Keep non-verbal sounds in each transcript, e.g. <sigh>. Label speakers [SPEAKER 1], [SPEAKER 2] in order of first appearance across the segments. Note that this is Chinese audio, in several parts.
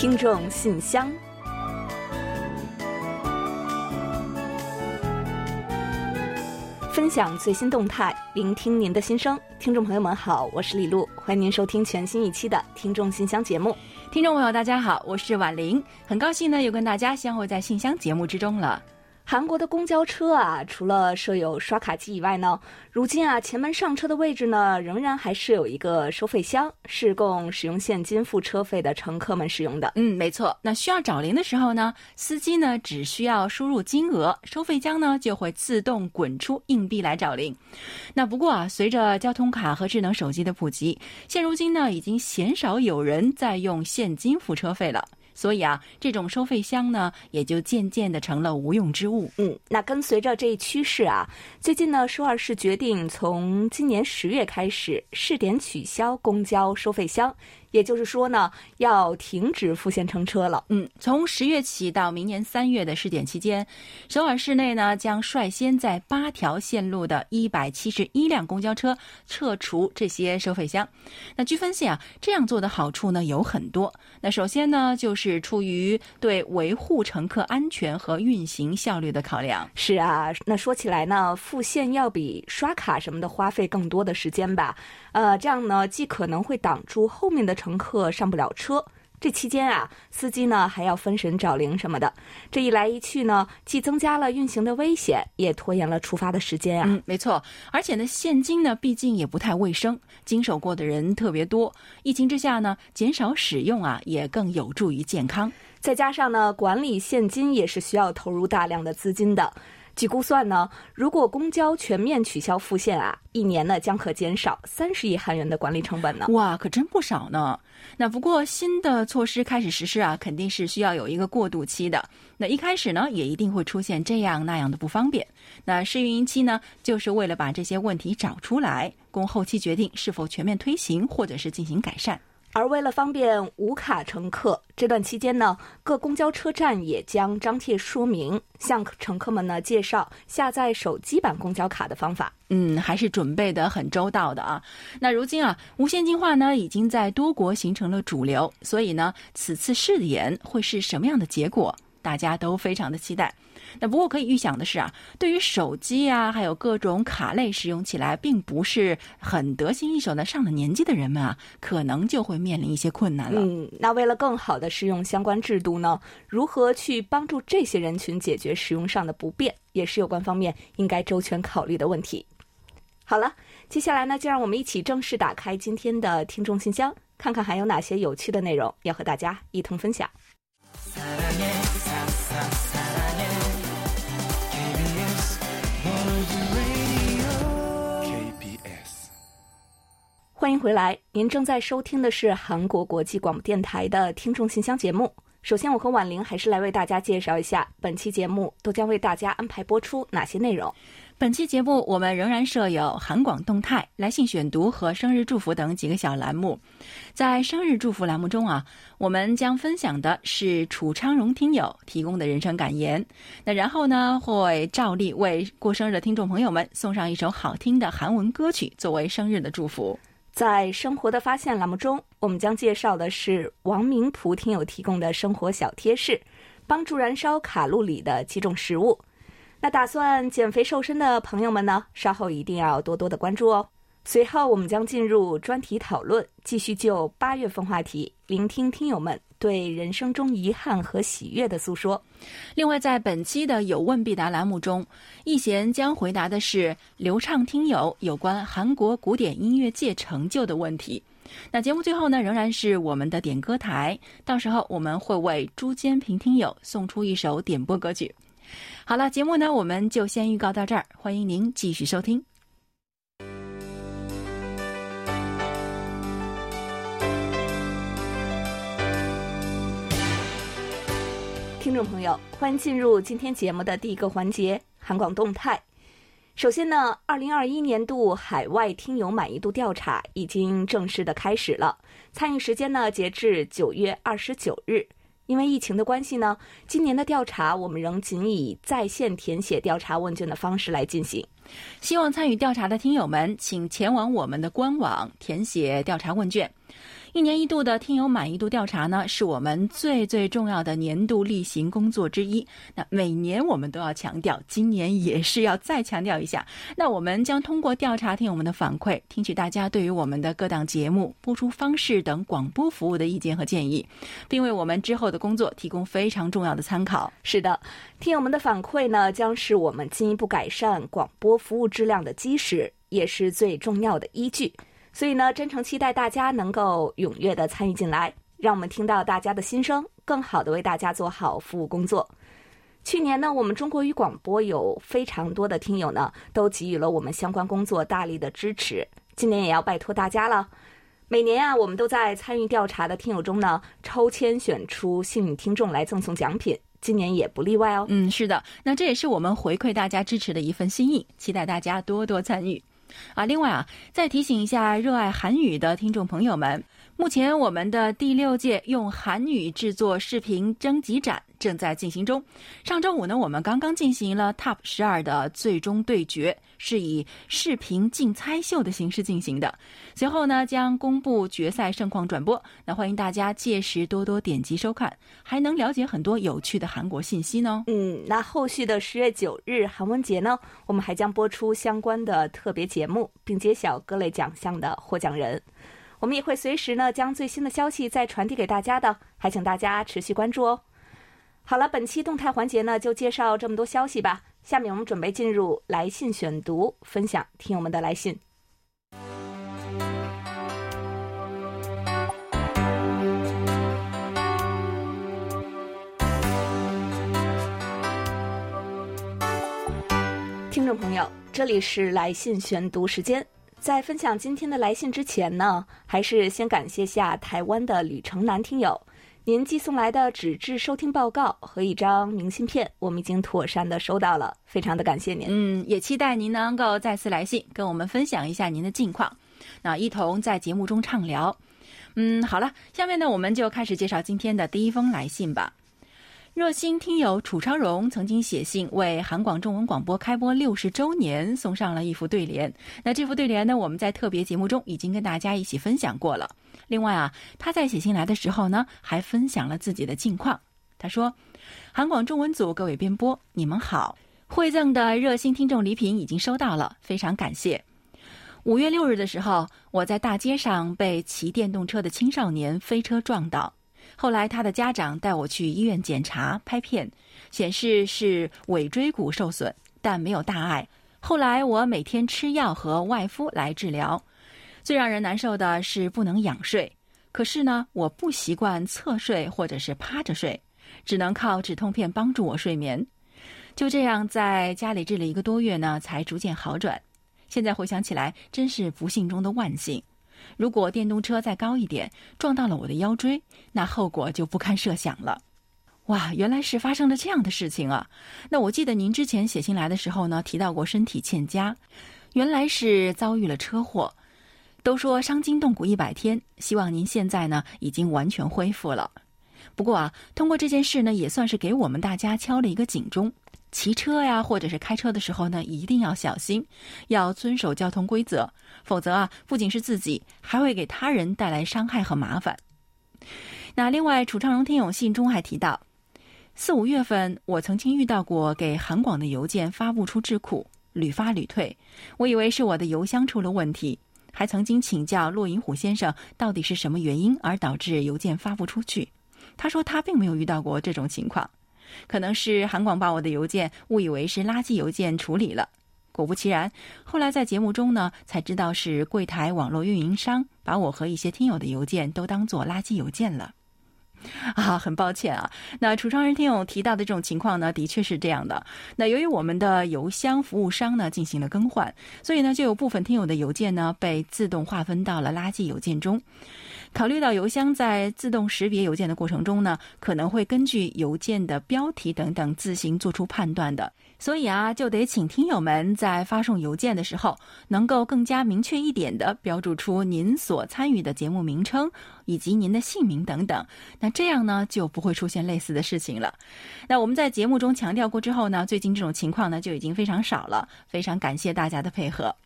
[SPEAKER 1] 听众信箱，分享最新动态，聆听您的心声。听众朋友们好，我是李璐，欢迎您收听全新一期的《听众信箱》节目。
[SPEAKER 2] 听众朋友大家好，我是婉玲，很高兴呢又跟大家相会在信箱节目之中了。
[SPEAKER 1] 韩国的公交车啊，除了设有刷卡机以外呢，如今啊，前门上车的位置呢，仍然还是有一个收费箱，是供使用现金付车费的乘客们使用的。
[SPEAKER 2] 嗯，没错。那需要找零的时候呢，司机呢只需要输入金额，收费箱呢就会自动滚出硬币来找零。那不过啊，随着交通卡和智能手机的普及，现如今呢，已经鲜少有人在用现金付车费了。所以啊，这种收费箱呢，也就渐渐的成了无用之物。
[SPEAKER 1] 嗯，那跟随着这一趋势啊，最近呢，首尔市决定从今年十月开始试点取消公交收费箱。也就是说呢，要停止复线乘车了。
[SPEAKER 2] 嗯，从十月起到明年三月的试点期间，首尔市内呢将率先在八条线路的一百七十一辆公交车撤除这些收费箱。那据分析啊，这样做的好处呢有很多。那首先呢，就是出于对维护乘客安全和运行效率的考量。
[SPEAKER 1] 是啊，那说起来呢，复线要比刷卡什么的花费更多的时间吧。呃，这样呢，既可能会挡住后面的乘客上不了车，这期间啊，司机呢还要分神找零什么的，这一来一去呢，既增加了运行的危险，也拖延了出发的时间啊。
[SPEAKER 2] 嗯，没错，而且呢，现金呢，毕竟也不太卫生，经手过的人特别多，疫情之下呢，减少使用啊，也更有助于健康。
[SPEAKER 1] 再加上呢，管理现金也是需要投入大量的资金的。据估算呢，如果公交全面取消复线啊，一年呢将可减少三十亿韩元的管理成本呢。
[SPEAKER 2] 哇，可真不少呢。那不过新的措施开始实施啊，肯定是需要有一个过渡期的。那一开始呢，也一定会出现这样那样的不方便。那试运营期呢，就是为了把这些问题找出来，供后期决定是否全面推行或者是进行改善。
[SPEAKER 1] 而为了方便无卡乘客，这段期间呢，各公交车站也将张贴说明，向乘客们呢介绍下载手机版公交卡的方法。
[SPEAKER 2] 嗯，还是准备的很周到的啊。那如今啊，无现金化呢已经在多国形成了主流，所以呢，此次试点会是什么样的结果，大家都非常的期待。那不过可以预想的是啊，对于手机啊，还有各种卡类使用起来并不是很得心应手的上了年纪的人们啊，可能就会面临一些困难了。
[SPEAKER 1] 嗯，那为了更好的适用相关制度呢，如何去帮助这些人群解决使用上的不便，也是有关方面应该周全考虑的问题。好了，接下来呢，就让我们一起正式打开今天的听众信箱，看看还有哪些有趣的内容要和大家一同分享。欢迎回来，您正在收听的是韩国国际广播电台的听众信箱节目。首先，我和婉玲还是来为大家介绍一下本期节目都将为大家安排播出哪些内容。
[SPEAKER 2] 本期节目我们仍然设有韩广动态、来信选读和生日祝福等几个小栏目。在生日祝福栏目中啊，我们将分享的是楚昌荣听友提供的人生感言。那然后呢，会照例为过生日的听众朋友们送上一首好听的韩文歌曲作为生日的祝福。
[SPEAKER 1] 在生活的发现栏目中，我们将介绍的是王明普听友提供的生活小贴士，帮助燃烧卡路里的几种食物。那打算减肥瘦身的朋友们呢，稍后一定要多多的关注哦。随后我们将进入专题讨论，继续就八月份话题，聆听听友们对人生中遗憾和喜悦的诉说。
[SPEAKER 2] 另外，在本期的有问必答栏目中，易贤将回答的是流畅听友有关韩国古典音乐界成就的问题。那节目最后呢，仍然是我们的点歌台，到时候我们会为朱坚平听友送出一首点播歌曲。好了，节目呢，我们就先预告到这儿，欢迎您继续收听。
[SPEAKER 1] 听众朋友，欢迎进入今天节目的第一个环节——韩广动态。首先呢，二零二一年度海外听友满意度调查已经正式的开始了，参与时间呢，截至九月二十九日。因为疫情的关系呢，今年的调查我们仍仅以在线填写调查问卷的方式来进行。
[SPEAKER 2] 希望参与调查的听友们，请前往我们的官网填写调查问卷。一年一度的听友满意度调查呢，是我们最最重要的年度例行工作之一。那每年我们都要强调，今年也是要再强调一下。那我们将通过调查听友们的反馈，听取大家对于我们的各档节目播出方式等广播服务的意见和建议，并为我们之后的工作提供非常重要的参考。
[SPEAKER 1] 是的，听友们的反馈呢，将是我们进一步改善广播服务质量的基石，也是最重要的依据。所以呢，真诚期待大家能够踊跃的参与进来，让我们听到大家的心声，更好的为大家做好服务工作。去年呢，我们中国语广播有非常多的听友呢，都给予了我们相关工作大力的支持。今年也要拜托大家了，每年啊，我们都在参与调查的听友中呢，抽签选出幸运听众来赠送奖品，今年也不例外哦。
[SPEAKER 2] 嗯，是的，那这也是我们回馈大家支持的一份心意，期待大家多多参与。啊，另外啊，再提醒一下热爱韩语的听众朋友们，目前我们的第六届用韩语制作视频征集展正在进行中。上周五呢，我们刚刚进行了 TOP 十二的最终对决，是以视频竞猜秀的形式进行的。随后呢，将公布决赛盛况转播。那欢迎大家届时多多点击收看，还能了解很多有趣的韩国信息呢。
[SPEAKER 1] 嗯，那后续的十月九日韩文节呢，我们还将播出相关的特别节目，并揭晓各类奖项的获奖人。我们也会随时呢将最新的消息再传递给大家的，还请大家持续关注哦。好了，本期动态环节呢就介绍这么多消息吧。下面我们准备进入来信选读，分享听友们的来信。听众朋友，这里是来信选读时间。在分享今天的来信之前呢，还是先感谢下台湾的吕城南听友，您寄送来的纸质收听报告和一张明信片，我们已经妥善的收到了，非常的感谢您。
[SPEAKER 2] 嗯，也期待您能够再次来信，跟我们分享一下您的近况，那一同在节目中畅聊。嗯，好了，下面呢，我们就开始介绍今天的第一封来信吧。热心听友楚昌荣曾经写信为韩广中文广播开播六十周年送上了一副对联。那这副对联呢，我们在特别节目中已经跟大家一起分享过了。另外啊，他在写信来的时候呢，还分享了自己的近况。他说：“韩广中文组各位编播，你们好，惠赠的热心听众礼品已经收到了，非常感谢。五月六日的时候，我在大街上被骑电动车的青少年飞车撞倒。”后来，他的家长带我去医院检查拍片，显示是尾椎骨受损，但没有大碍。后来我每天吃药和外敷来治疗。最让人难受的是不能仰睡，可是呢，我不习惯侧睡或者是趴着睡，只能靠止痛片帮助我睡眠。就这样在家里治了一个多月呢，才逐渐好转。现在回想起来，真是不幸中的万幸。如果电动车再高一点，撞到了我的腰椎，那后果就不堪设想了。哇，原来是发生了这样的事情啊！那我记得您之前写信来的时候呢，提到过身体欠佳，原来是遭遇了车祸。都说伤筋动骨一百天，希望您现在呢已经完全恢复了。不过啊，通过这件事呢，也算是给我们大家敲了一个警钟。骑车呀，或者是开车的时候呢，一定要小心，要遵守交通规则，否则啊，不仅是自己，还会给他人带来伤害和麻烦。那另外，楚昌荣听友信中还提到，四五月份我曾经遇到过给韩广的邮件发不出智库，屡发屡退，我以为是我的邮箱出了问题，还曾经请教骆银虎先生到底是什么原因而导致邮件发不出去，他说他并没有遇到过这种情况。可能是韩广把我的邮件误以为是垃圾邮件处理了，果不其然，后来在节目中呢才知道是柜台网络运营商把我和一些听友的邮件都当做垃圾邮件了。<laughs> 啊，很抱歉啊。那楚昌人听友提到的这种情况呢，的确是这样的。那由于我们的邮箱服务商呢进行了更换，所以呢就有部分听友的邮件呢被自动划分到了垃圾邮件中。考虑到邮箱在自动识别邮件的过程中呢，可能会根据邮件的标题等等自行做出判断的，所以啊，就得请听友们在发送邮件的时候，能够更加明确一点的标注出您所参与的节目名称以及您的姓名等等。那这样呢，就不会出现类似的事情了。那我们在节目中强调过之后呢，最近这种情况呢就已经非常少了。非常感谢大家的配合。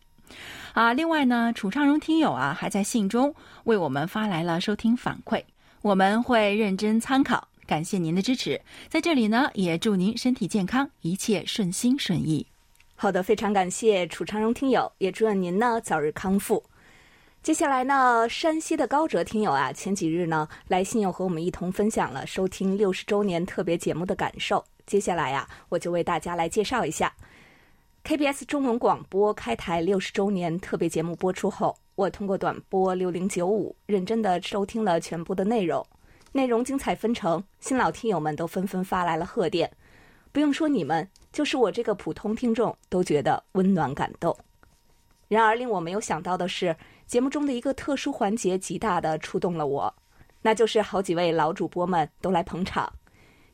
[SPEAKER 2] 啊，另外呢，楚昌荣听友啊还在信中为我们发来了收听反馈，我们会认真参考，感谢您的支持。在这里呢，也祝您身体健康，一切顺心顺意。
[SPEAKER 1] 好的，非常感谢楚昌荣听友，也祝愿您呢早日康复。接下来呢，山西的高哲听友啊，前几日呢来信又和我们一同分享了收听六十周年特别节目的感受。接下来呀，我就为大家来介绍一下 KBS 中文广播开台六十周年特别节目播出后，我通过短波六零九五认真的收听了全部的内容，内容精彩纷呈，新老听友们都纷纷发来了贺电。不用说你们，就是我这个普通听众都觉得温暖感动。然而令我没有想到的是，节目中的一个特殊环节极大的触动了我，那就是好几位老主播们都来捧场，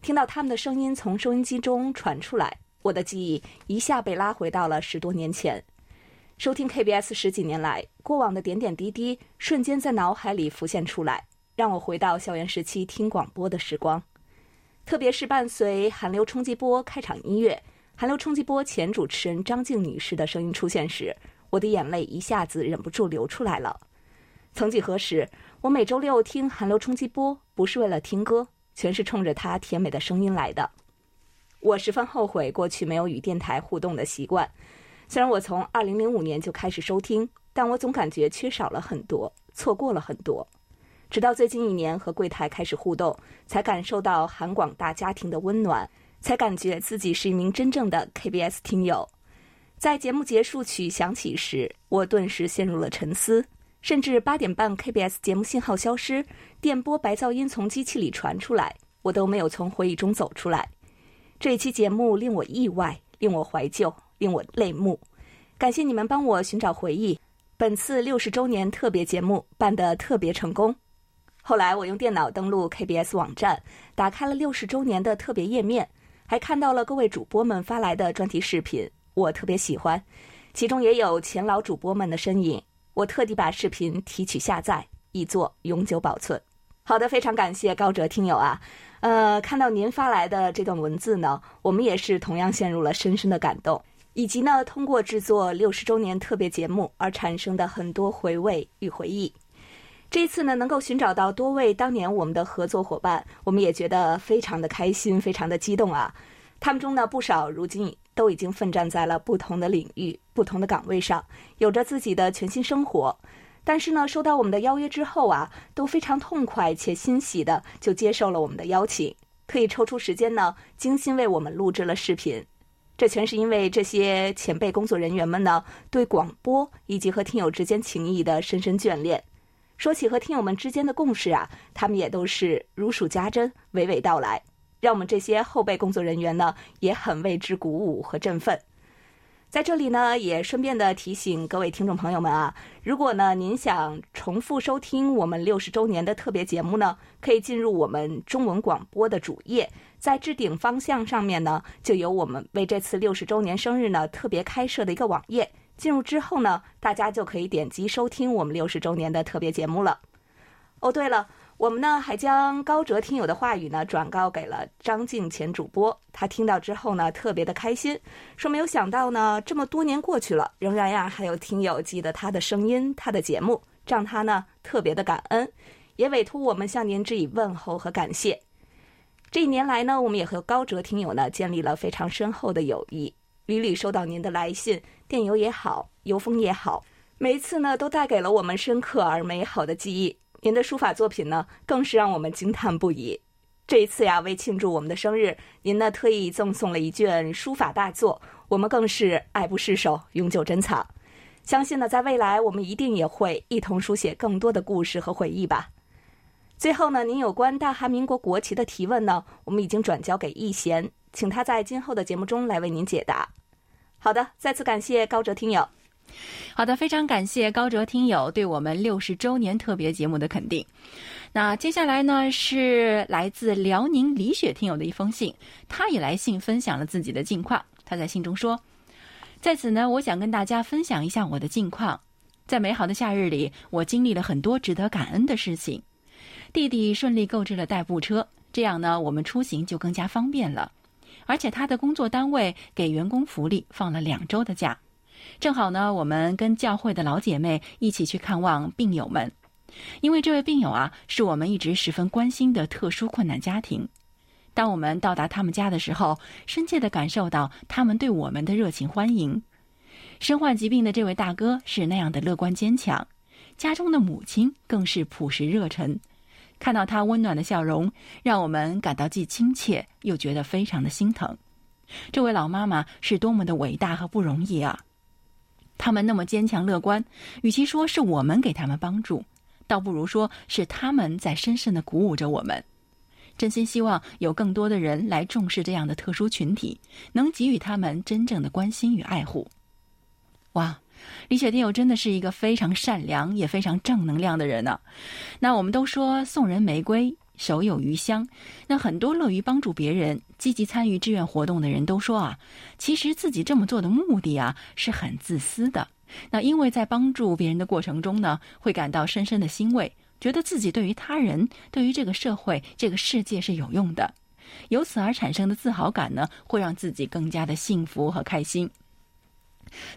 [SPEAKER 1] 听到他们的声音从收音机中传出来，我的记忆一下被拉回到了十多年前。收听 KBS 十几年来，过往的点点滴滴瞬间在脑海里浮现出来，让我回到校园时期听广播的时光。特别是伴随《寒流冲击波》开场音乐，《寒流冲击波》前主持人张静女士的声音出现时，我的眼泪一下子忍不住流出来了。曾几何时，我每周六听《韩流冲击波》不是为了听歌，全是冲着她甜美的声音来的。我十分后悔过去没有与电台互动的习惯。虽然我从2005年就开始收听，但我总感觉缺少了很多，错过了很多。直到最近一年和柜台开始互动，才感受到韩广大家庭的温暖，才感觉自己是一名真正的 KBS 听友。在节目结束曲响起时，我顿时陷入了沉思，甚至八点半 KBS 节目信号消失，电波白噪音从机器里传出来，我都没有从回忆中走出来。这一期节目令我意外，令我怀旧，令我泪目。感谢你们帮我寻找回忆，本次六十周年特别节目办得特别成功。后来我用电脑登录 KBS 网站，打开了六十周年的特别页面，还看到了各位主播们发来的专题视频，我特别喜欢，其中也有前老主播们的身影。我特地把视频提取下载，以作永久保存。好的，非常感谢高哲听友啊，呃，看到您发来的这段文字呢，我们也是同样陷入了深深的感动，以及呢，通过制作六十周年特别节目而产生的很多回味与回忆。这一次呢，能够寻找到多位当年我们的合作伙伴，我们也觉得非常的开心，非常的激动啊！他们中呢，不少如今已都已经奋战在了不同的领域、不同的岗位上，有着自己的全新生活。但是呢，收到我们的邀约之后啊，都非常痛快且欣喜的就接受了我们的邀请，特意抽出时间呢，精心为我们录制了视频。这全是因为这些前辈工作人员们呢，对广播以及和听友之间情谊的深深眷恋。说起和听友们之间的共识啊，他们也都是如数家珍、娓娓道来，让我们这些后备工作人员呢也很为之鼓舞和振奋。在这里呢，也顺便的提醒各位听众朋友们啊，如果呢您想重复收听我们六十周年的特别节目呢，可以进入我们中文广播的主页，在置顶方向上面呢，就有我们为这次六十周年生日呢特别开设的一个网页。进入之后呢，大家就可以点击收听我们六十周年的特别节目了。哦，对了，我们呢还将高哲听友的话语呢转告给了张静前主播，他听到之后呢特别的开心，说没有想到呢这么多年过去了，仍然呀还有听友记得他的声音、他的节目，让他呢特别的感恩，也委托我们向您致以问候和感谢。这一年来呢，我们也和高哲听友呢建立了非常深厚的友谊。屡屡收到您的来信、电邮也好，邮封也好，每一次呢都带给了我们深刻而美好的记忆。您的书法作品呢，更是让我们惊叹不已。这一次呀，为庆祝我们的生日，您呢特意赠送了一卷书法大作，我们更是爱不释手，永久珍藏。相信呢，在未来我们一定也会一同书写更多的故事和回忆吧。最后呢，您有关大韩民国国旗的提问呢，我们已经转交给易贤，请他在今后的节目中来为您解答。好的，再次感谢高哲听友。
[SPEAKER 2] 好的，非常感谢高哲听友对我们六十周年特别节目的肯定。那接下来呢，是来自辽宁李雪听友的一封信，他也来信分享了自己的近况。他在信中说：“在此呢，我想跟大家分享一下我的近况。在美好的夏日里，我经历了很多值得感恩的事情。弟弟顺利购置了代步车，这样呢，我们出行就更加方便了。”而且他的工作单位给员工福利，放了两周的假。正好呢，我们跟教会的老姐妹一起去看望病友们，因为这位病友啊，是我们一直十分关心的特殊困难家庭。当我们到达他们家的时候，深切的感受到他们对我们的热情欢迎。身患疾病的这位大哥是那样的乐观坚强，家中的母亲更是朴实热忱。看到他温暖的笑容，让我们感到既亲切又觉得非常的心疼。这位老妈妈是多么的伟大和不容易啊！他们那么坚强乐观，与其说是我们给他们帮助，倒不如说是他们在深深的鼓舞着我们。真心希望有更多的人来重视这样的特殊群体，能给予他们真正的关心与爱护。哇，李雪天友真的是一个非常善良也非常正能量的人呢。那我们都说送人玫瑰。手有余香，那很多乐于帮助别人、积极参与志愿活动的人都说啊，其实自己这么做的目的啊是很自私的。那因为在帮助别人的过程中呢，会感到深深的欣慰，觉得自己对于他人、对于这个社会、这个世界是有用的，由此而产生的自豪感呢，会让自己更加的幸福和开心。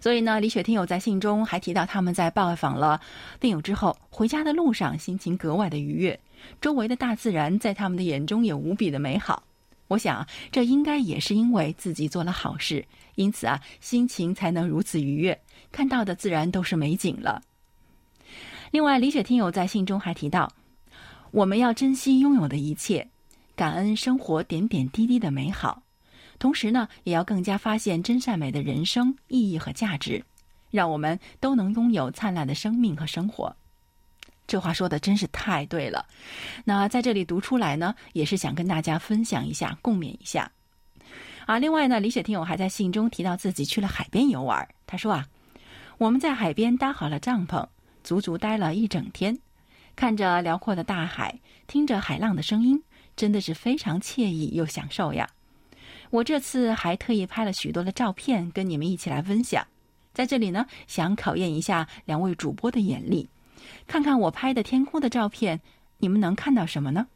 [SPEAKER 2] 所以呢，李雪听友在信中还提到，他们在拜访了病友之后，回家的路上心情格外的愉悦。周围的大自然在他们的眼中也无比的美好，我想这应该也是因为自己做了好事，因此啊，心情才能如此愉悦，看到的自然都是美景了。另外，李雪听友在信中还提到，我们要珍惜拥有的一切，感恩生活点点滴滴的美好，同时呢，也要更加发现真善美的人生意义和价值，让我们都能拥有灿烂的生命和生活。这话说的真是太对了，那在这里读出来呢，也是想跟大家分享一下，共勉一下。啊，另外呢，李雪听友还在信中提到自己去了海边游玩。他说啊，我们在海边搭好了帐篷，足足待了一整天，看着辽阔的大海，听着海浪的声音，真的是非常惬意又享受呀。我这次还特意拍了许多的照片，跟你们一起来分享。在这里呢，想考验一下两位主播的眼力。看看我拍的天空的照片，你们能看到什么呢？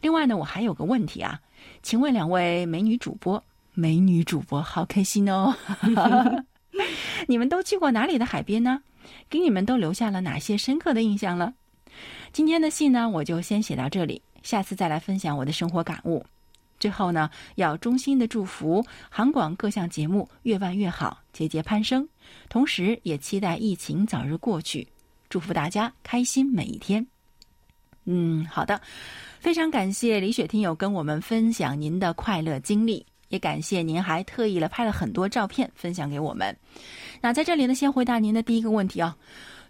[SPEAKER 2] 另外呢，我还有个问题啊，请问两位美女主播，美女主播好开心哦！<laughs> 你们都去过哪里的海边呢？给你们都留下了哪些深刻的印象了？今天的信呢，我就先写到这里，下次再来分享我的生活感悟。最后呢，要衷心的祝福韩广各项节目越办越好，节节攀升，同时也期待疫情早日过去。祝福大家开心每一天。嗯，好的，非常感谢李雪听友跟我们分享您的快乐经历，也感谢您还特意了拍了很多照片分享给我们。那在这里呢，先回答您的第一个问题啊，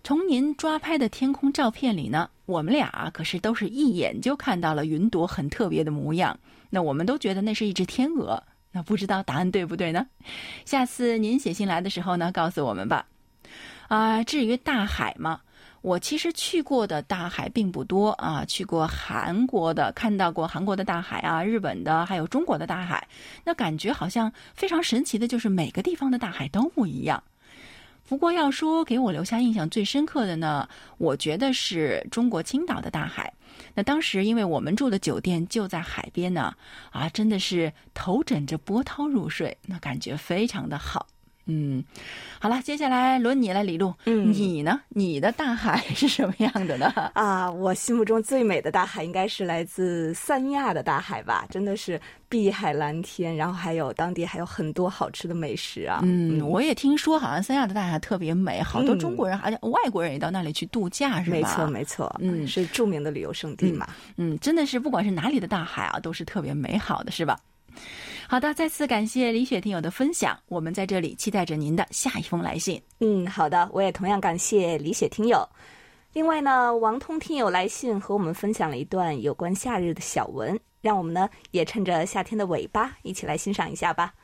[SPEAKER 2] 从您抓拍的天空照片里呢，我们俩可是都是一眼就看到了云朵很特别的模样，那我们都觉得那是一只天鹅。那不知道答案对不对呢？下次您写信来的时候呢，告诉我们吧。啊，至于大海嘛。我其实去过的大海并不多啊，去过韩国的，看到过韩国的大海啊，日本的，还有中国的大海。那感觉好像非常神奇的，就是每个地方的大海都不一样。不过要说给我留下印象最深刻的呢，我觉得是中国青岛的大海。那当时因为我们住的酒店就在海边呢，啊，真的是头枕着波涛入睡，那感觉非常的好。嗯，好了，接下来轮你了，李璐。嗯，你呢？你的大海是什么样的呢？
[SPEAKER 1] 啊，我心目中最美的大海应该是来自三亚的大海吧，真的是碧海蓝天，然后还有当地还有很多好吃的美食啊。
[SPEAKER 2] 嗯，我也听说好像三亚的大海特别美，好多中国人而且外国人也到那里去度假，是吧？
[SPEAKER 1] 没错，没错。嗯，是著名的旅游胜地嘛。
[SPEAKER 2] 嗯，真的是不管是哪里的大海啊，都是特别美好的，是吧？好的，再次感谢李雪听友的分享，我们在这里期待着您的下一封来信。
[SPEAKER 1] 嗯，好的，我也同样感谢李雪听友。另外呢，王通听友来信和我们分享了一段有关夏日的小文，让我们呢也趁着夏天的尾巴一起来欣赏一下吧。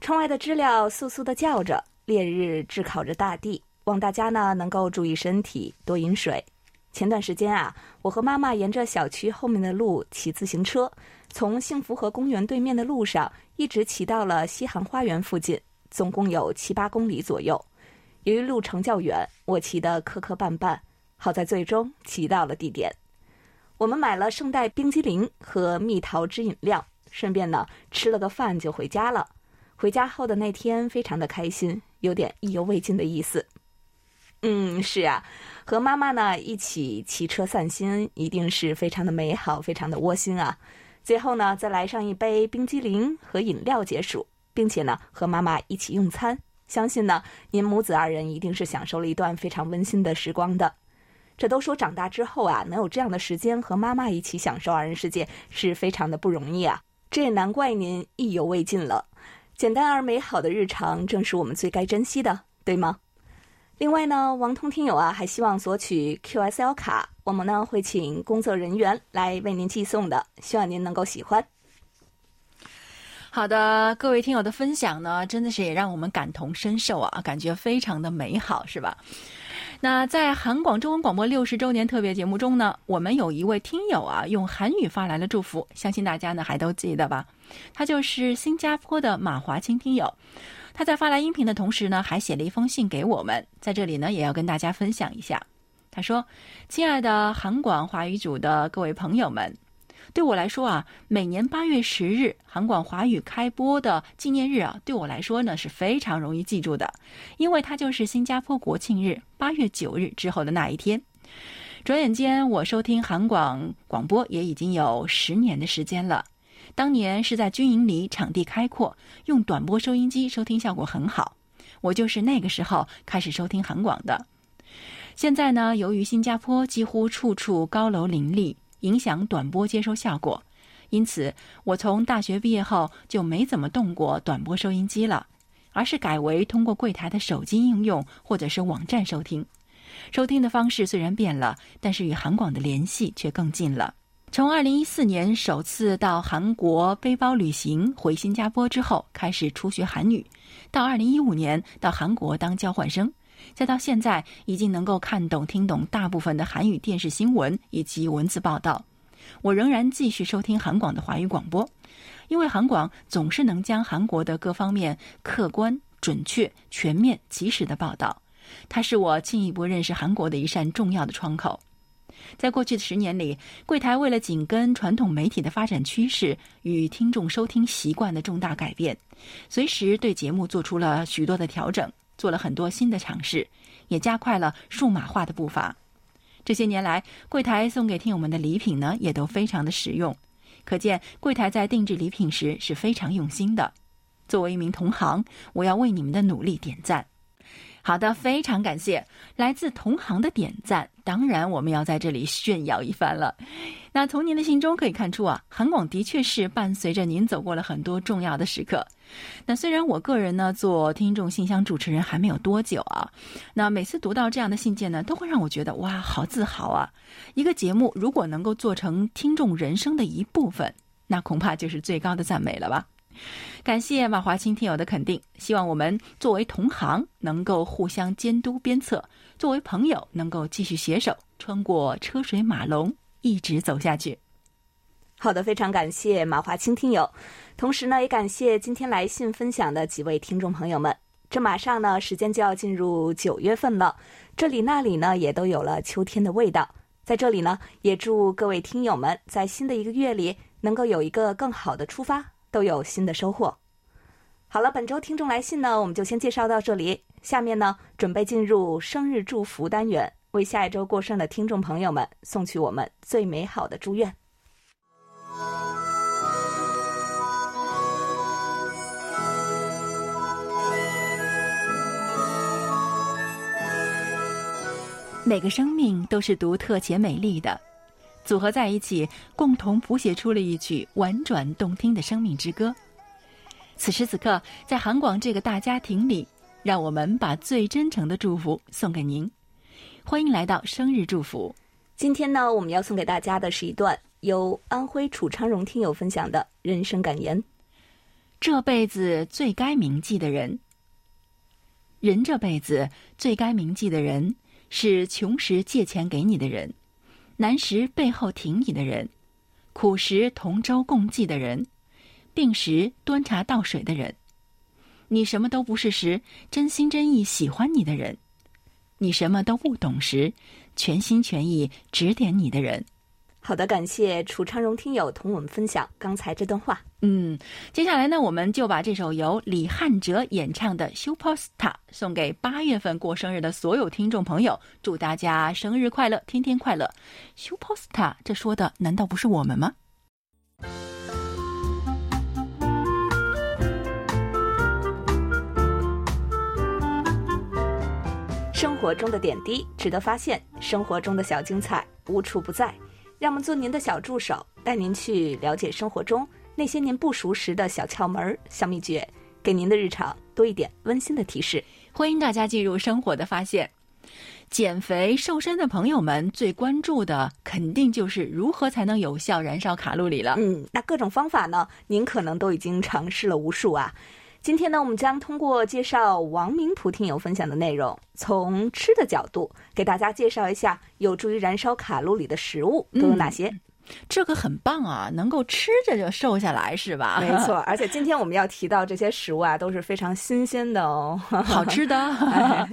[SPEAKER 1] 窗外的知了簌簌的叫着，烈日炙烤着大地，望大家呢能够注意身体，多饮水。前段时间啊，我和妈妈沿着小区后面的路骑自行车，从幸福河公园对面的路上一直骑到了西航花园附近，总共有七八公里左右。由于路程较远，我骑得磕磕绊绊，好在最终骑到了地点。我们买了圣代冰激凌和蜜桃汁饮料，顺便呢吃了个饭就回家了。回家后的那天非常的开心，有点意犹未尽的意思。嗯，是啊，和妈妈呢一起骑车散心，一定是非常的美好，非常的窝心啊。最后呢，再来上一杯冰激凌和饮料解暑，并且呢，和妈妈一起用餐，相信呢，您母子二人一定是享受了一段非常温馨的时光的。这都说长大之后啊，能有这样的时间和妈妈一起享受二人世界，是非常的不容易啊。这也难怪您意犹未尽了。简单而美好的日常，正是我们最该珍惜的，对吗？另外呢，王通听友啊，还希望索取 QSL 卡，我们呢会请工作人员来为您寄送的，希望您能够喜欢。
[SPEAKER 2] 好的，各位听友的分享呢，真的是也让我们感同身受啊，感觉非常的美好，是吧？那在韩广中文广播六十周年特别节目中呢，我们有一位听友啊，用韩语发来了祝福，相信大家呢还都记得吧？他就是新加坡的马华清听友。他在发来音频的同时呢，还写了一封信给我们，在这里呢，也要跟大家分享一下。他说：“亲爱的韩广华语组的各位朋友们，对我来说啊，每年八月十日韩广华语开播的纪念日啊，对我来说呢是非常容易记住的，因为它就是新加坡国庆日八月九日之后的那一天。转眼间，我收听韩广广播也已经有十年的时间了。”当年是在军营里，场地开阔，用短波收音机收听效果很好。我就是那个时候开始收听韩广的。现在呢，由于新加坡几乎处处高楼林立，影响短波接收效果，因此我从大学毕业后就没怎么动过短波收音机了，而是改为通过柜台的手机应用或者是网站收听。收听的方式虽然变了，但是与韩广的联系却更近了。从二零一四年首次到韩国背包旅行回新加坡之后，开始初学韩语，到二零一五年到韩国当交换生，再到现在已经能够看懂、听懂大部分的韩语电视新闻以及文字报道。我仍然继续收听韩广的华语广播，因为韩广总是能将韩国的各方面客观、准确、全面、及时的报道，它是我进一步认识韩国的一扇重要的窗口。在过去的十年里，柜台为了紧跟传统媒体的发展趋势与听众收听习惯的重大改变，随时对节目做出了许多的调整，做了很多新的尝试，也加快了数码化的步伐。这些年来，柜台送给听友们的礼品呢，也都非常的实用，可见柜台在定制礼品时是非常用心的。作为一名同行，我要为你们的努力点赞。好的，非常感谢来自同行的点赞。当然，我们要在这里炫耀一番了。那从您的信中可以看出啊，韩广的确是伴随着您走过了很多重要的时刻。那虽然我个人呢做听众信箱主持人还没有多久啊，那每次读到这样的信件呢，都会让我觉得哇，好自豪啊！一个节目如果能够做成听众人生的一部分，那恐怕就是最高的赞美了吧。感谢马华清听友的肯定，希望我们作为同行能够互相监督鞭策，作为朋友能够继续携手，穿过车水马龙，一直走下去。
[SPEAKER 1] 好的，非常感谢马华清听友，同时呢，也感谢今天来信分享的几位听众朋友们。这马上呢，时间就要进入九月份了，这里那里呢，也都有了秋天的味道。在这里呢，也祝各位听友们在新的一个月里能够有一个更好的出发。都有新的收获。好了，本周听众来信呢，我们就先介绍到这里。下面呢，准备进入生日祝福单元，为下一周过生的听众朋友们送去我们最美好的祝愿。
[SPEAKER 2] 每个生命都是独特且美丽的。组合在一起，共同谱写出了一曲婉转动听的生命之歌。此时此刻，在韩广这个大家庭里，让我们把最真诚的祝福送给您。欢迎来到生日祝福。
[SPEAKER 1] 今天呢，我们要送给大家的是一段由安徽楚昌荣听友分享的人生感言：
[SPEAKER 2] 这辈子最该铭记的人，人这辈子最该铭记的人，是穷时借钱给你的人。难时背后挺你的人，苦时同舟共济的人，病时端茶倒水的人，你什么都不是时真心真意喜欢你的人，你什么都不懂时全心全意指点你的人，
[SPEAKER 1] 好的，感谢楚昌荣听友同我们分享刚才这段话。
[SPEAKER 2] 嗯，接下来呢，我们就把这首由李汉哲演唱的《Super Star》送给八月份过生日的所有听众朋友，祝大家生日快乐，天天快乐。Super Star，这说的难道不是我们吗？
[SPEAKER 1] 生活中的点滴值得发现，生活中的小精彩无处不在。让我们做您的小助手，带您去了解生活中那些您不熟识的小窍门、小秘诀，给您的日常多一点温馨的提示。
[SPEAKER 2] 欢迎大家进入生活的发现。减肥瘦身的朋友们最关注的，肯定就是如何才能有效燃烧卡路里了。
[SPEAKER 1] 嗯，那各种方法呢，您可能都已经尝试了无数啊。今天呢，我们将通过介绍王明普听友分享的内容，从吃的角度给大家介绍一下有助于燃烧卡路里的食物都有哪些。
[SPEAKER 2] 这个很棒啊！能够吃着就瘦下来是吧？
[SPEAKER 1] 没错，而且今天我们要提到这些食物啊，都是非常新鲜的哦，<laughs> <laughs>
[SPEAKER 2] 好吃的。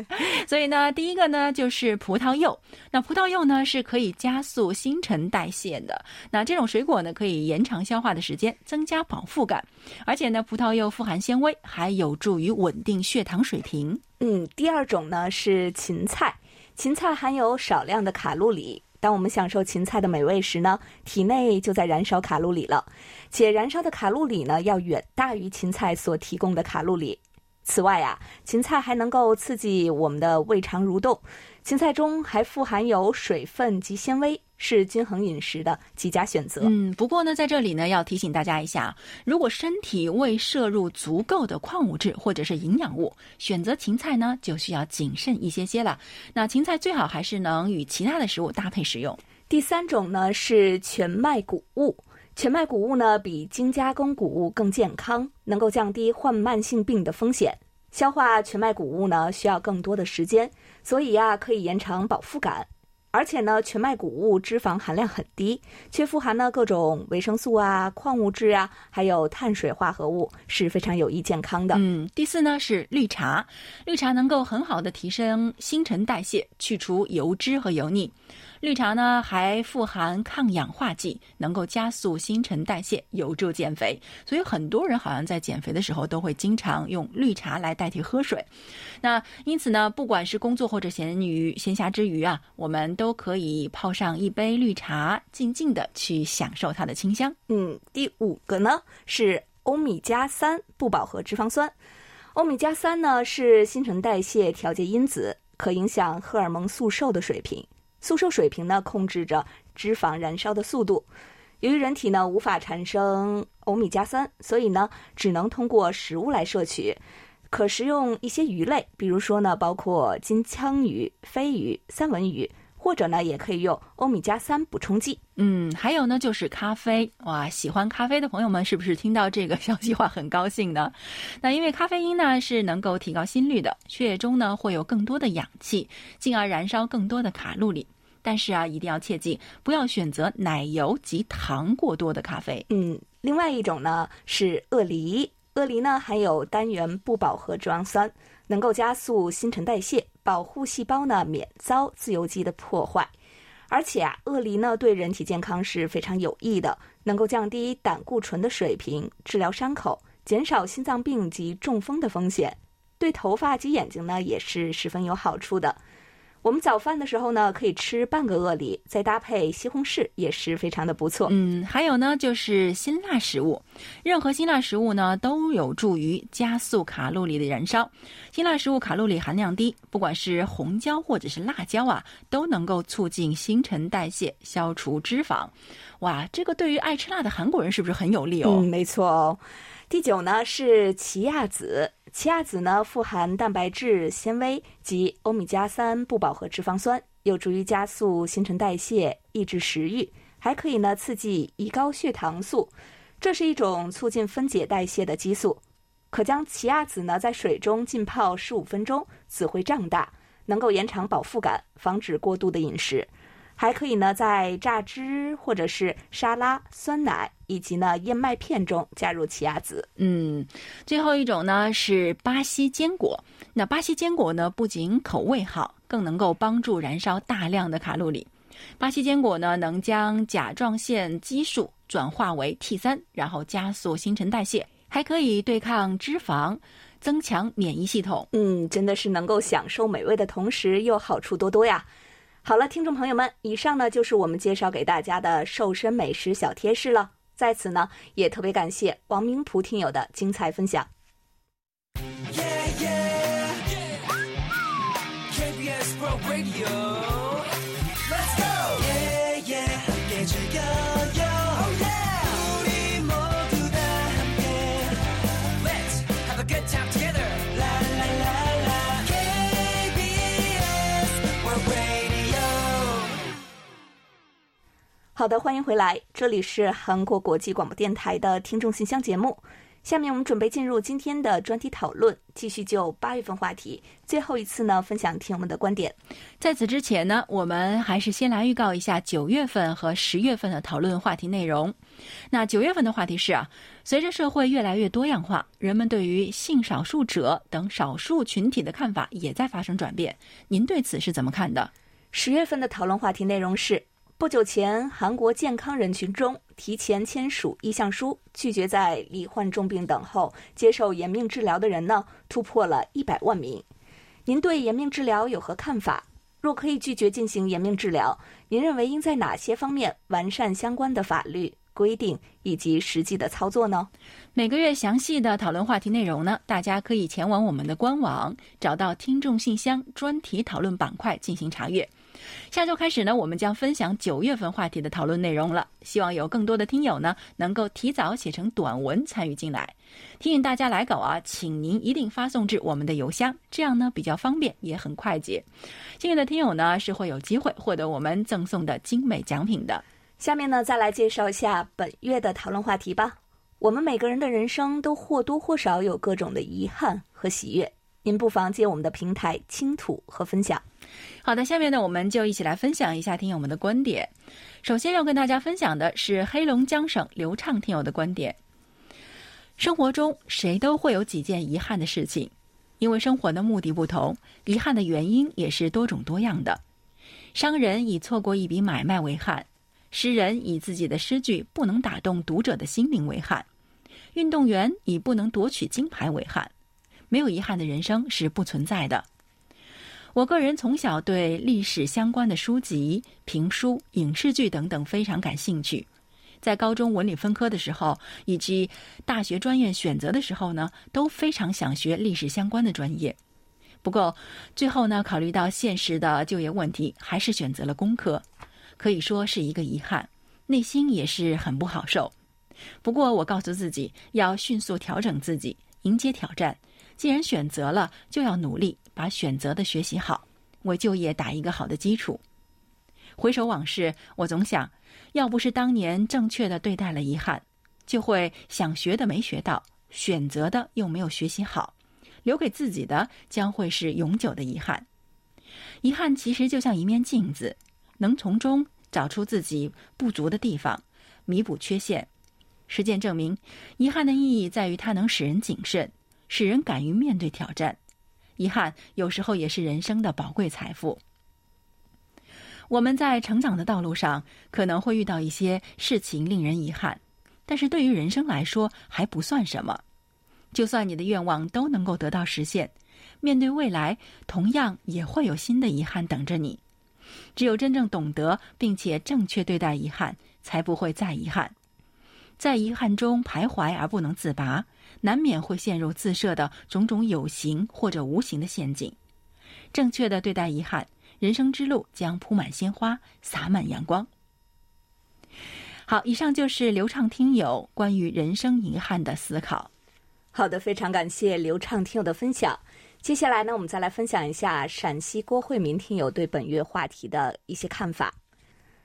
[SPEAKER 2] 所以呢，第一个呢就是葡萄柚。那葡萄柚呢是可以加速新陈代谢的。那这种水果呢可以延长消化的时间，增加饱腹感。而且呢，葡萄柚富含纤维，还有助于稳定血糖水平。
[SPEAKER 1] 嗯，第二种呢是芹菜，芹菜含有少量的卡路里。当我们享受芹菜的美味时呢，体内就在燃烧卡路里了，且燃烧的卡路里呢要远大于芹菜所提供的卡路里。此外啊，芹菜还能够刺激我们的胃肠蠕动。芹菜中还富含有水分及纤维，是均衡饮食的极佳选择。
[SPEAKER 2] 嗯，不过呢，在这里呢，要提醒大家一下，如果身体未摄入足够的矿物质或者是营养物，选择芹菜呢，就需要谨慎一些些了。那芹菜最好还是能与其他的食物搭配食用。
[SPEAKER 1] 第三种呢是全麦谷物，全麦谷物呢比精加工谷物更健康，能够降低患慢性病的风险。消化全麦谷物呢需要更多的时间。所以呀，可以延长饱腹感，而且呢，全麦谷物脂肪含量很低，却富含呢各种维生素啊、矿物质啊，还有碳水化合物，是非常有益健康的。
[SPEAKER 2] 嗯，第四呢是绿茶，绿茶能够很好的提升新陈代谢，去除油脂和油腻。绿茶呢还富含抗氧化剂，能够加速新陈代谢，有助减肥。所以很多人好像在减肥的时候都会经常用绿茶来代替喝水。那因此呢，不管是工作或者闲余闲暇之余啊，我们都可以泡上一杯绿茶，静静的去享受它的清香。
[SPEAKER 1] 嗯，第五个呢是欧米伽三不饱和脂肪酸。欧米伽三呢是新陈代谢调节因子，可影响荷尔蒙速瘦的水平。宿舍水平呢，控制着脂肪燃烧的速度。由于人体呢无法产生欧米伽三，所以呢只能通过食物来摄取。可食用一些鱼类，比如说呢，包括金枪鱼、飞鱼、三文鱼，或者呢也可以用欧米伽三补充剂。
[SPEAKER 2] 嗯，还有呢就是咖啡。哇，喜欢咖啡的朋友们是不是听到这个消息话很高兴呢？<laughs> 那因为咖啡因呢是能够提高心率的，血液中呢会有更多的氧气，进而燃烧更多的卡路里。但是啊，一定要切记，不要选择奶油及糖过多的咖啡。
[SPEAKER 1] 嗯，另外一种呢是鳄梨，鳄梨呢含有单元不饱和脂肪酸，能够加速新陈代谢，保护细胞呢免遭自由基的破坏。而且啊，鳄梨呢对人体健康是非常有益的，能够降低胆固醇的水平，治疗伤口，减少心脏病及中风的风险，对头发及眼睛呢也是十分有好处的。我们早饭的时候呢，可以吃半个鳄梨，再搭配西红柿，也是非常的不错。
[SPEAKER 2] 嗯，还有呢，就是辛辣食物，任何辛辣食物呢都有助于加速卡路里的燃烧。辛辣食物卡路里含量低，不管是红椒或者是辣椒啊，都能够促进新陈代谢，消除脂肪。哇，这个对于爱吃辣的韩国人是不是很有利哦？
[SPEAKER 1] 嗯，没错哦。第九呢是奇亚籽。奇亚籽呢，富含蛋白质、纤维及欧米伽三不饱和脂肪酸，有助于加速新陈代谢、抑制食欲，还可以呢刺激胰高血糖素，这是一种促进分解代谢的激素。可将奇亚籽呢在水中浸泡十五分钟，籽会胀大，能够延长饱腹感，防止过度的饮食。还可以呢，在榨汁或者是沙拉、酸奶以及呢燕麦片中加入奇亚籽。
[SPEAKER 2] 嗯，最后一种呢是巴西坚果。那巴西坚果呢，不仅口味好，更能够帮助燃烧大量的卡路里。巴西坚果呢，能将甲状腺激素转化为 T 三，然后加速新陈代谢，还可以对抗脂肪，增强免疫系统。
[SPEAKER 1] 嗯，真的是能够享受美味的同时又好处多多呀。好了，听众朋友们，以上呢就是我们介绍给大家的瘦身美食小贴士了。在此呢，也特别感谢王明普听友的精彩分享。好的，欢迎回来，这里是韩国国际广播电台的听众信箱节目。下面我们准备进入今天的专题讨论，继续就八月份话题，最后一次呢分享听友们的观点。
[SPEAKER 2] 在此之前呢，我们还是先来预告一下九月份和十月份的讨论话题内容。那九月份的话题是啊，随着社会越来越多样化，人们对于性少数者等少数群体的看法也在发生转变。您对此是怎么看的？
[SPEAKER 1] 十月份的讨论话题内容是。不久前，韩国健康人群中提前签署意向书、拒绝在罹患重病等后接受延命治疗的人呢，突破了一百万名。您对延命治疗有何看法？若可以拒绝进行延命治疗，您认为应在哪些方面完善相关的法律规定以及实际的操作呢？
[SPEAKER 2] 每个月详细的讨论话题内容呢，大家可以前往我们的官网，找到听众信箱专题讨论板块进行查阅。下周开始呢，我们将分享九月份话题的讨论内容了。希望有更多的听友呢，能够提早写成短文参与进来。提醒大家来稿啊，请您一定发送至我们的邮箱，这样呢比较方便，也很快捷。幸运的听友呢是会有机会获得我们赠送的精美奖品的。
[SPEAKER 1] 下面呢，再来介绍一下本月的讨论话题吧。我们每个人的人生都或多或少有各种的遗憾和喜悦，您不妨借我们的平台倾吐和分享。
[SPEAKER 2] 好的，下面呢，我们就一起来分享一下听友们的观点。首先要跟大家分享的是黑龙江省刘畅听友的观点：生活中谁都会有几件遗憾的事情，因为生活的目的不同，遗憾的原因也是多种多样的。商人以错过一笔买卖为憾，诗人以自己的诗句不能打动读者的心灵为憾，运动员以不能夺取金牌为憾。没有遗憾的人生是不存在的。我个人从小对历史相关的书籍、评书、影视剧等等非常感兴趣，在高中文理分科的时候，以及大学专业选择的时候呢，都非常想学历史相关的专业。不过最后呢，考虑到现实的就业问题，还是选择了工科，可以说是一个遗憾，内心也是很不好受。不过我告诉自己要迅速调整自己，迎接挑战。既然选择了，就要努力把选择的学习好，为就业打一个好的基础。回首往事，我总想，要不是当年正确的对待了遗憾，就会想学的没学到，选择的又没有学习好，留给自己的将会是永久的遗憾。遗憾其实就像一面镜子，能从中找出自己不足的地方，弥补缺陷。实践证明，遗憾的意义在于它能使人谨慎。使人敢于面对挑战，遗憾有时候也是人生的宝贵财富。我们在成长的道路上可能会遇到一些事情令人遗憾，但是对于人生来说还不算什么。就算你的愿望都能够得到实现，面对未来同样也会有新的遗憾等着你。只有真正懂得并且正确对待遗憾，才不会再遗憾。在遗憾中徘徊而不能自拔。难免会陷入自设的种种有形或者无形的陷阱。正确的对待遗憾，人生之路将铺满鲜花，洒满阳光。好，以上就是流畅听友关于人生遗憾的思考。
[SPEAKER 1] 好的，非常感谢流畅听友的分享。接下来呢，我们再来分享一下陕西郭慧民听友对本月话题的一些看法。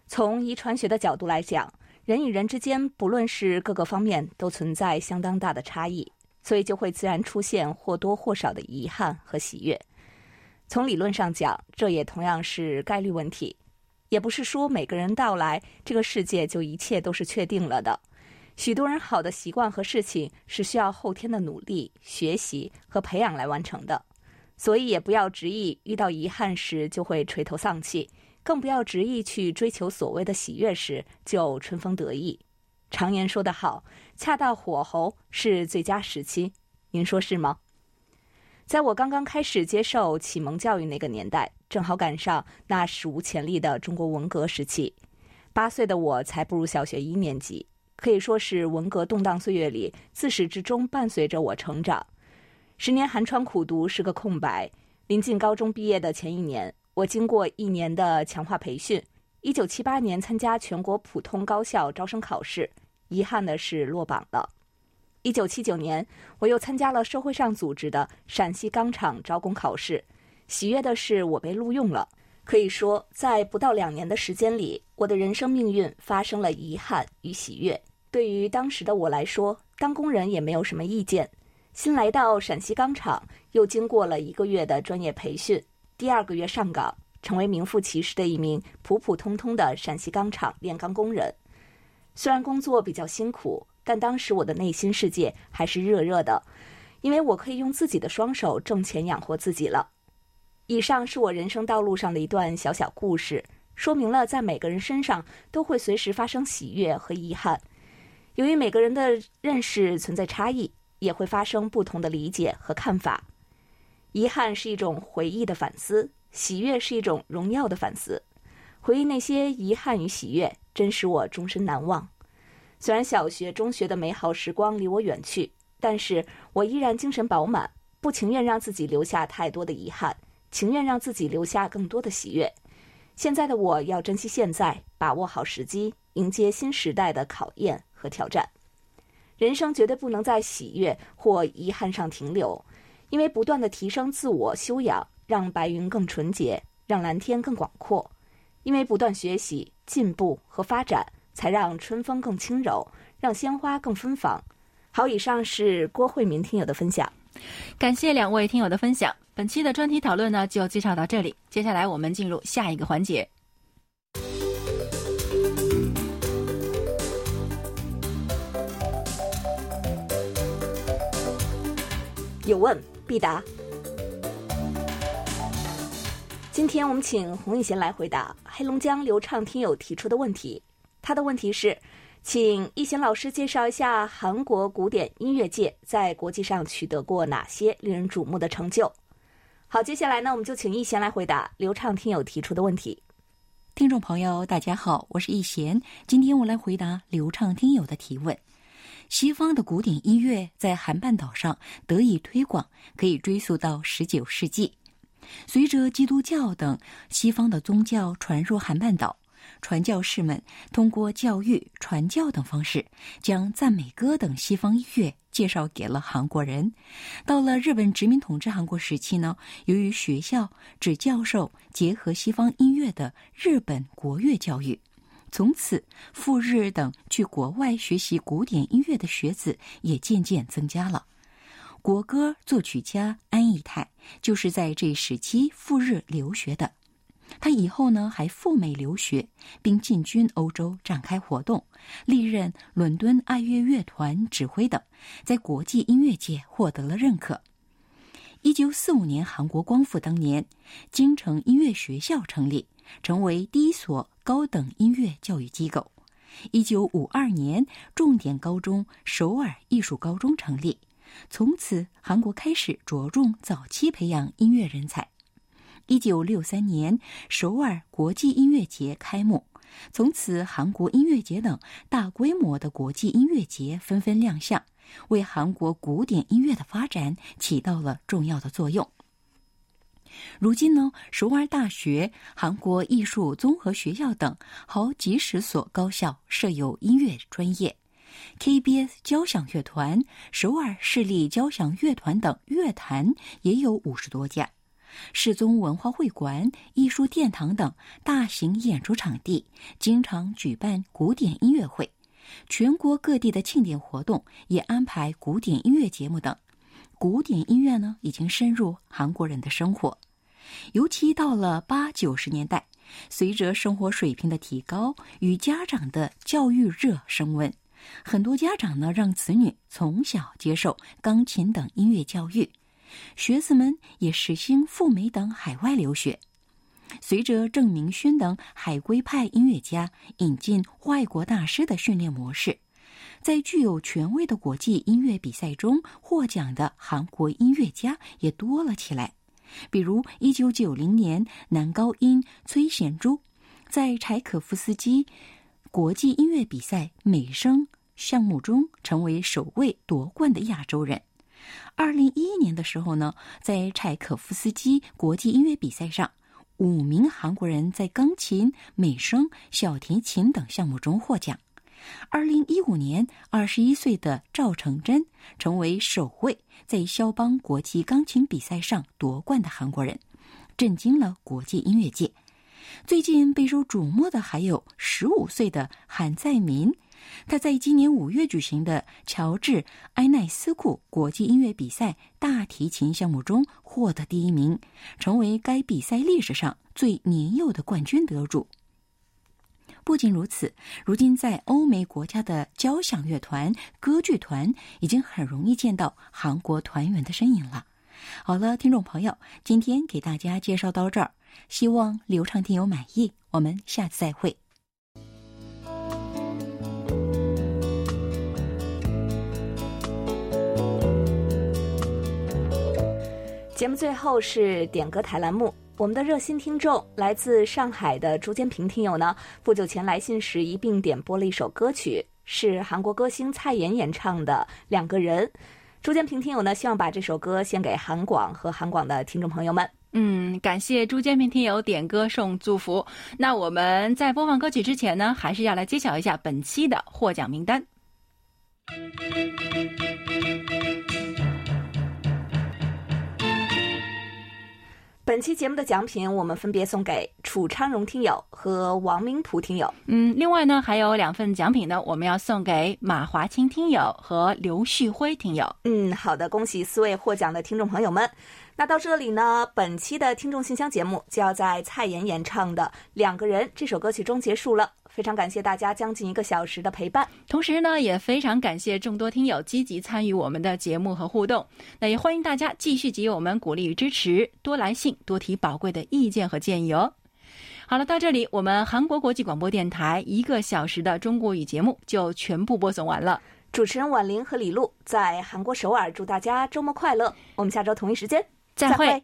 [SPEAKER 1] 从遗传学的角度来讲。人与人之间，不论是各个方面，都存在相当大的差异，所以就会自然出现或多或少的遗憾和喜悦。从理论上讲，这也同样是概率问题，也不是说每个人到来这个世界就一切都是确定了的。许多人好的习惯和事情是需要后天的努力、学习和培养来完成的。所以也不要执意遇到遗憾时就会垂头丧气，更不要执意去追求所谓的喜悦时就春风得意。常言说得好，恰到火候是最佳时期，您说是吗？在我刚刚开始接受启蒙教育那个年代，正好赶上那史无前例的中国文革时期。八岁的我才步入小学一年级，可以说是文革动荡岁月里自始至终伴随着我成长。十年寒窗苦读是个空白。临近高中毕业的前一年，我经过一年的强化培训，一九七八年参加全国普通高校招生考试，遗憾的是落榜了。一九七九年，我又参加了社会上组织的陕西钢厂招工考试，喜悦的是我被录用了。可以说，在不到两年的时间里，我的人生命运发生了遗憾与喜悦。对于当时的我来说，当工人也没有什么意见。新来到陕西钢厂，又经过了一个月的专业培训，第二个月上岗，成为名副其实的一名普普通通的陕西钢厂炼钢工人。虽然工作比较辛苦。但当时我的内心世界还是热热的，因为我可以用自己的双手挣钱养活自己了。以上是我人生道路上的一段小小故事，说明了在每个人身上都会随时发生喜悦和遗憾。由于每个人的认识存在差异，也会发生不同的理解和看法。遗憾是一种回忆的反思，喜悦是一种荣耀的反思。回忆那些遗憾与喜悦，真使我终身难忘。虽然小学、中学的美好时光离我远去，但是我依然精神饱满，不情愿让自己留下太多的遗憾，情愿让自己留下更多的喜悦。现在的我要珍惜现在，把握好时机，迎接新时代的考验和挑战。人生绝对不能在喜悦或遗憾上停留，因为不断的提升自我修养，让白云更纯洁，让蓝天更广阔；因为不断学习、进步和发展。才让春风更轻柔，让鲜花更芬芳。好，以上是郭慧民听友的分享，
[SPEAKER 2] 感谢两位听友的分享。本期的专题讨论呢，就介绍到这里。接下来我们进入下一个环节，
[SPEAKER 1] 有问必答。今天我们请洪一贤来回答黑龙江流畅听友提出的问题。他的问题是，请易贤老师介绍一下韩国古典音乐界在国际上取得过哪些令人瞩目的成就。好，接下来呢，我们就请易贤来回答流畅听友提出的问题。
[SPEAKER 3] 听众朋友，大家好，我是易贤，今天我来回答流畅听友的提问。西方的古典音乐在韩半岛上得以推广，可以追溯到十九世纪。随着基督教等西方的宗教传入韩半岛。传教士们通过教育、传教等方式，将赞美歌等西方音乐介绍给了韩国人。到了日本殖民统治韩国时期呢，由于学校只教授结合西方音乐的日本国乐教育，从此赴日等去国外学习古典音乐的学子也渐渐增加了。国歌作曲家安以泰就是在这时期赴日留学的。他以后呢还赴美留学，并进军欧洲展开活动，历任伦敦爱乐乐团指挥等，在国际音乐界获得了认可。一九四五年，韩国光复当年，京城音乐学校成立，成为第一所高等音乐教育机构。一九五二年，重点高中首尔艺术高中成立，从此韩国开始着重早期培养音乐人才。一九六三年，首尔国际音乐节开幕，从此韩国音乐节等大规模的国际音乐节纷纷亮相，为韩国古典音乐的发展起到了重要的作用。如今呢，首尔大学、韩国艺术综合学校等好几十所高校设有音乐专业，KBS 交响乐团、首尔市立交响乐团等乐团也有五十多家。世宗文化会馆、艺术殿堂等大型演出场地经常举办古典音乐会，全国各地的庆典活动也安排古典音乐节目等。古典音乐呢，已经深入韩国人的生活，尤其到了八九十年代，随着生活水平的提高与家长的教育热升温，很多家长呢让子女从小接受钢琴等音乐教育。学子们也实行赴美等海外留学。随着郑明勋等海归派音乐家引进外国大师的训练模式，在具有权威的国际音乐比赛中获奖的韩国音乐家也多了起来。比如，1990年，男高音崔贤洙在柴可夫斯基国际音乐比赛美声项目中成为首位夺冠的亚洲人。2011年的时候呢，在柴可夫斯基国际音乐比赛上。五名韩国人在钢琴、美声、小提琴等项目中获奖。二零一五年，二十一岁的赵成真成为首位在肖邦国际钢琴比赛上夺冠的韩国人，震惊了国际音乐界。最近备受瞩目的还有十五岁的韩在民。他在今年五月举行的乔治埃奈斯库国际音乐比赛大提琴项目中获得第一名，成为该比赛历史上最年幼的冠军得主。不仅如此，如今在欧美国家的交响乐团、歌剧团已经很容易见到韩国团员的身影了。好了，听众朋友，今天给大家介绍到这儿，希望流畅听友满意。我们下次再会。
[SPEAKER 1] 节目最后是点歌台栏目，我们的热心听众来自上海的朱坚平听友呢，不久前来信时一并点播了一首歌曲，是韩国歌星蔡妍演唱的《两个人》。朱坚平听友呢，希望把这首歌献给韩广和韩广的听众朋友们。
[SPEAKER 2] 嗯，感谢朱坚平听友点歌送祝福。那我们在播放歌曲之前呢，还是要来揭晓一下本期的获奖名单。
[SPEAKER 1] 本期节目的奖品，我们分别送给楚昌荣听友和王明普听友。
[SPEAKER 2] 嗯，另外呢，还有两份奖品呢，我们要送给马华清听友和刘旭辉听友。
[SPEAKER 1] 嗯，好的，恭喜四位获奖的听众朋友们。那到这里呢，本期的听众信箱节目就要在蔡妍演唱的《两个人》这首歌曲中结束了。非常感谢大家将近一个小时的陪伴，
[SPEAKER 2] 同时呢，也非常感谢众多听友积极参与我们的节目和互动。那也欢迎大家继续给予我们鼓励与支持，多来信，多提宝贵的意见和建议哦。好了，到这里，我们韩国国际广播电台一个小时的中国语节目就全部播送完了。
[SPEAKER 1] 主持人婉玲和李璐在韩国首尔，祝大家周末快乐。我们下周同一时间。
[SPEAKER 2] 再会。